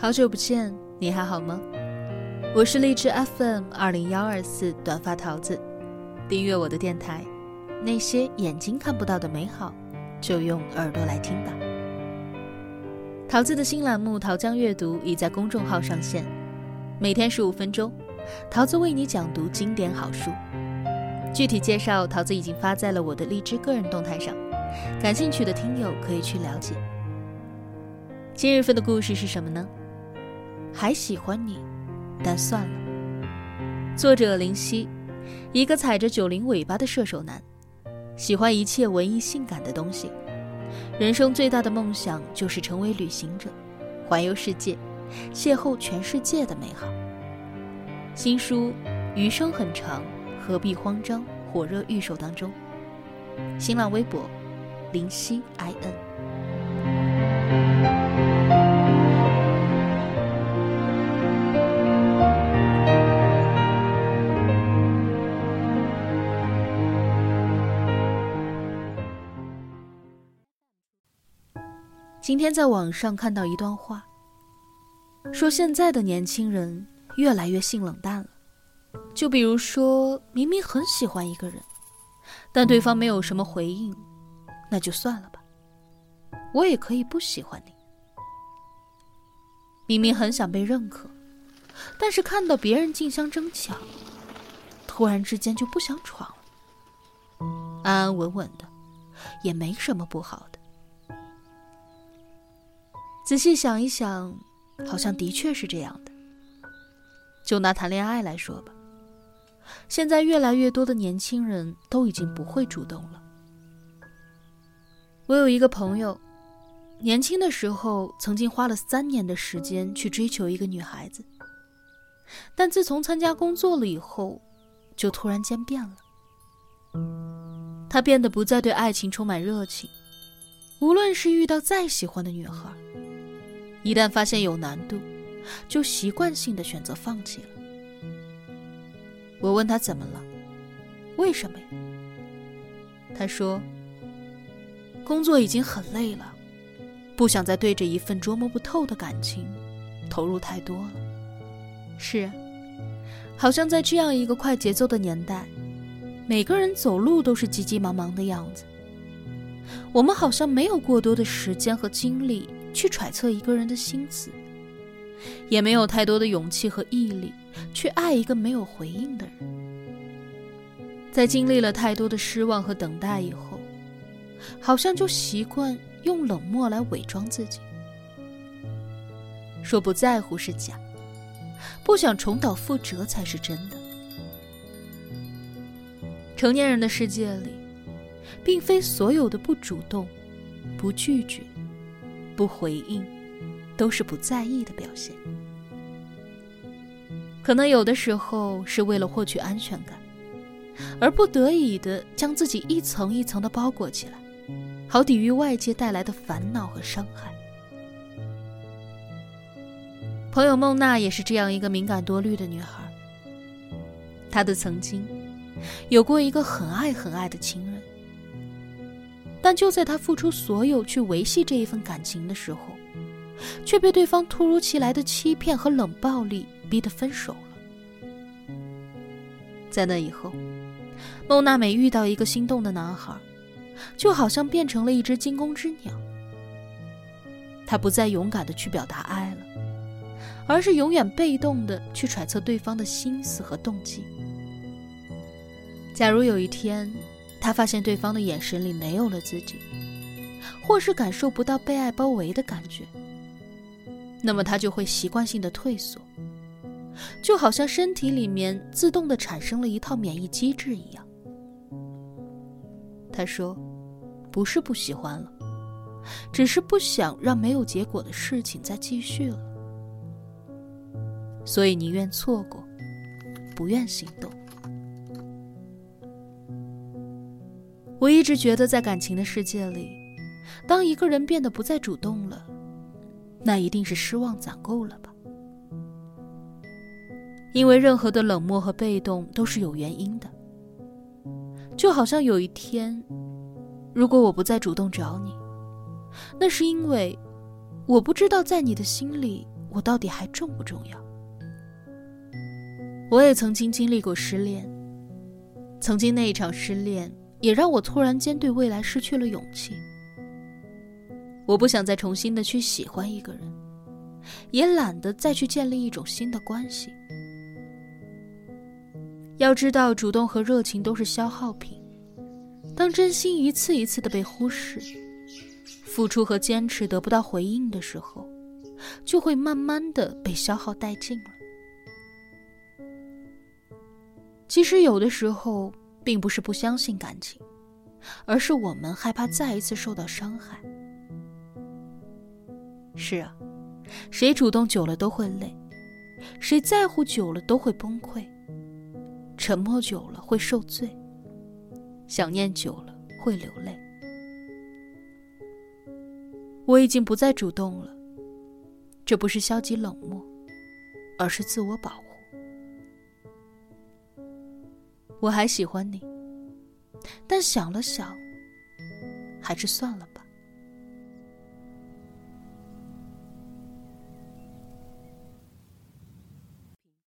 好久不见，你还好吗？我是荔枝 FM 二零幺二四短发桃子，订阅我的电台。那些眼睛看不到的美好，就用耳朵来听吧。桃子的新栏目《桃江阅读》已在公众号上线，每天十五分钟，桃子为你讲读经典好书。具体介绍，桃子已经发在了我的荔枝个人动态上，感兴趣的听友可以去了解。今日份的故事是什么呢？还喜欢你，但算了。作者林夕，一个踩着九零尾巴的射手男，喜欢一切文艺性感的东西。人生最大的梦想就是成为旅行者，环游世界，邂逅全世界的美好。新书《余生很长，何必慌张》火热预售当中。新浪微博：林夕 i n。今天在网上看到一段话，说现在的年轻人越来越性冷淡了。就比如说明明很喜欢一个人，但对方没有什么回应，那就算了吧。我也可以不喜欢你。明明很想被认可，但是看到别人竞相争抢，突然之间就不想闯了。安安稳稳的，也没什么不好的。仔细想一想，好像的确是这样的。就拿谈恋爱来说吧，现在越来越多的年轻人都已经不会主动了。我有一个朋友，年轻的时候曾经花了三年的时间去追求一个女孩子，但自从参加工作了以后，就突然间变了。他变得不再对爱情充满热情，无论是遇到再喜欢的女孩。一旦发现有难度，就习惯性的选择放弃了。我问他怎么了，为什么呀？他说：“工作已经很累了，不想再对着一份捉摸不透的感情投入太多了。”是，好像在这样一个快节奏的年代，每个人走路都是急急忙忙的样子。我们好像没有过多的时间和精力。去揣测一个人的心思，也没有太多的勇气和毅力去爱一个没有回应的人。在经历了太多的失望和等待以后，好像就习惯用冷漠来伪装自己，说不在乎是假，不想重蹈覆辙才是真的。成年人的世界里，并非所有的不主动、不拒绝。不回应，都是不在意的表现。可能有的时候是为了获取安全感，而不得已的将自己一层一层的包裹起来，好抵御外界带来的烦恼和伤害。朋友孟娜也是这样一个敏感多虑的女孩。她的曾经，有过一个很爱很爱的情人。但就在他付出所有去维系这一份感情的时候，却被对方突如其来的欺骗和冷暴力逼得分手了。在那以后，孟娜每遇到一个心动的男孩，就好像变成了一只惊弓之鸟。她不再勇敢的去表达爱了，而是永远被动的去揣测对方的心思和动机。假如有一天，他发现对方的眼神里没有了自己，或是感受不到被爱包围的感觉，那么他就会习惯性的退缩，就好像身体里面自动的产生了一套免疫机制一样。他说：“不是不喜欢了，只是不想让没有结果的事情再继续了，所以宁愿错过，不愿行动。”我一直觉得，在感情的世界里，当一个人变得不再主动了，那一定是失望攒够了吧？因为任何的冷漠和被动都是有原因的。就好像有一天，如果我不再主动找你，那是因为我不知道在你的心里我到底还重不重要？我也曾经经历过失恋，曾经那一场失恋也让我突然间对未来失去了勇气。我不想再重新的去喜欢一个人，也懒得再去建立一种新的关系。要知道，主动和热情都是消耗品，当真心一次一次的被忽视，付出和坚持得不到回应的时候，就会慢慢的被消耗殆尽了。其实有的时候，并不是不相信感情，而是我们害怕再一次受到伤害。是啊，谁主动久了都会累，谁在乎久了都会崩溃，沉默久了会受罪，想念久了会流泪。我已经不再主动了，这不是消极冷漠，而是自我保护。我还喜欢你，但想了想，还是算了吧。